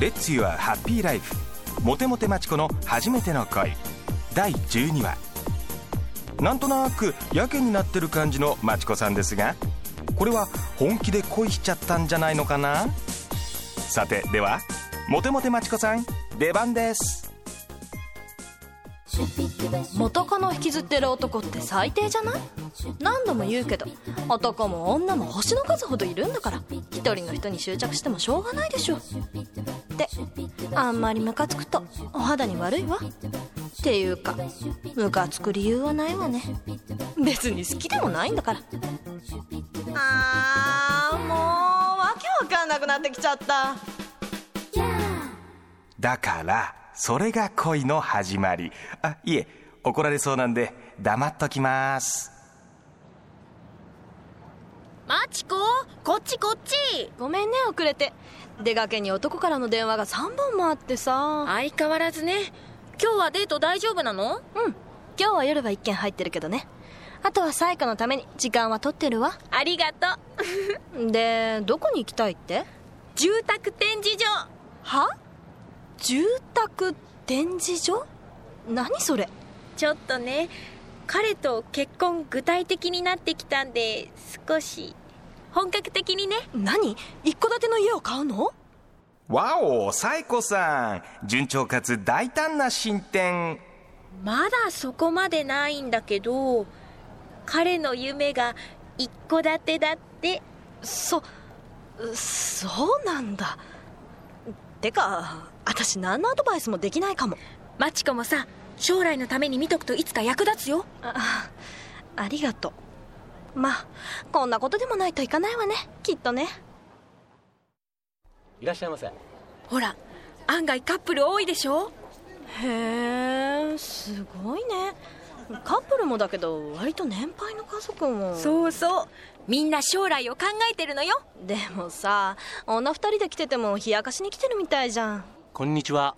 レッツユアハッピーライフモテモテマチコの初めての恋。第12話。なんとなくやけになってる感じのマチコさんですがこれは本気で恋しちゃったんじゃないのかな？さてではモテモテマチコさん出番です。元カノ引きずってる男って最低じゃない？何度も言うけど男も女も星の数ほどいるんだから一人の人に執着してもしょうがないでしょ。であんまりムカつくとお肌に悪いわ。っていうかムカつく理由はないわね。別に好きでもないんだから。あーもうわけわかんなくなってきちゃった。だから。それが恋の始まり。あいえ怒られそうなんで黙っときます。マチコこっちこっち。ごめんね遅れて。出かけに男からの電話が3本もあってさ。相変わらずね。今日はデート大丈夫なの？うん。今日は夜は1件入ってるけどね。あとは彩花のために時間は取ってるわ。ありがとう。でどこに行きたいって？住宅展示場は？住宅展示所？何それ？ちょっとね彼と結婚具体的になってきたんで少し本格的にね。何？一戸建ての家を買うの？わおサイコさん。順調かつ大胆な進展。まだそこまでないんだけど彼の夢が一戸建てだって。そそうなんだてか私何のアドバイスもできないかも。マチコもさ将来のために見とくといつか役立つよ。あありがとう。まあこんなことでもないといかないわね。きっとね。いらっしゃいませ。ほら案外カップル多いでしょ？へえすごいねカップルもだけど割と年配の家族も。そうそう。みんな将来を考えてるのよ。でもさ女二人で来てても冷やかしに来てるみたいじゃん。こんにちは。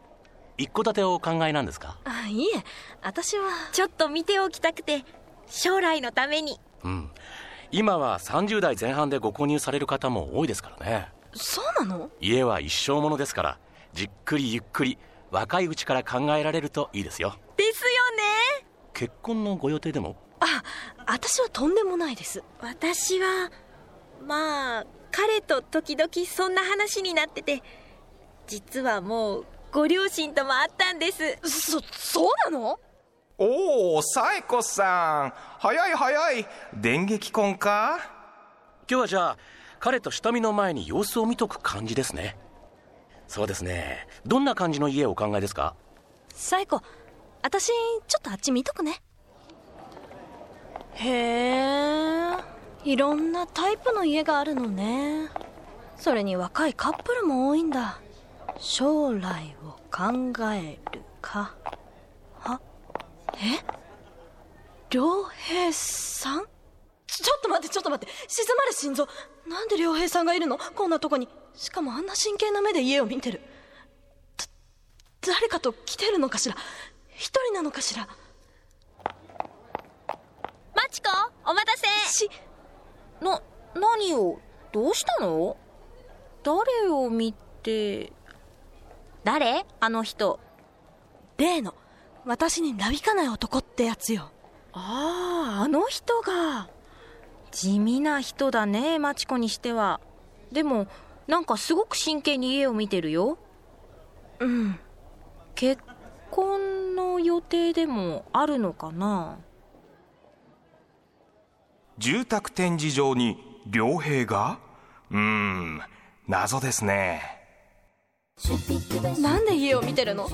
一戸建てをお考えなんですか？あいいえ。私は。ちょっと見ておきたくて将来のために。うん。今は30代前半でご購入される方も多いですからね。そうなの？家は一生ものですからじっくりゆっくり若いうちから考えられるといいですよ結婚のご予定でも？あ私はとんでもないです。私はまあ彼と時々そんな話になってて実はもうご両親とも会ったんです。そそうなの？おおサイコさん。早い早い。電撃婚か？今日はじゃあ彼と下見の前に様子を見とく感じですね。そうですね。どんな感じの家をお考えですか？サイコ私ちょっとあっち見とくね。へえいろんなタイプの家があるのね。それに若いカップルも多いんだ。将来を考えるか。は？え？良平さん？ちょっと待ってちょっと待って。静まれ心臓。なんで良平さんがいるの？こんなとこに。しかもあんな真剣な目で家を見てる。誰かと来てるのかしら？一人なのかしら？マチコお待たせ。しな何を？どうしたの？誰を見て？誰？あの人。例の私になびかない男ってやつよ。あああの人が。地味な人だねマチコにしては。でもなんかすごく真剣に家を見てるよ。うん。結婚の予定でもあるのかな？住宅展示場に良平が？うーん謎ですね。なんで家を見てるの？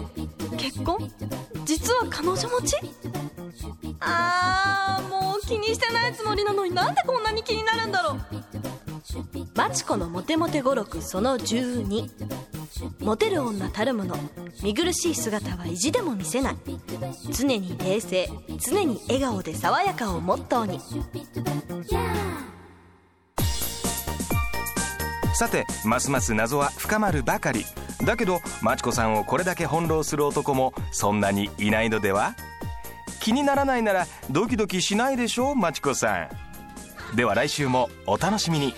結婚？実は彼女持ち？あーもう気にしてないつもりなのになんでこんなに気になるんだろう。マチコのモテモテ語録その12モテる女たるもの。見苦しい姿は意地でも見せない。常に冷静。常に笑顔で爽やかをモットーに。さてますます謎は深まるばかり。だけどマチコさんをこれだけ翻弄する男もそんなにいないのでは？気にならないならドキドキしないでしょマチコさん。では来週もお楽しみに。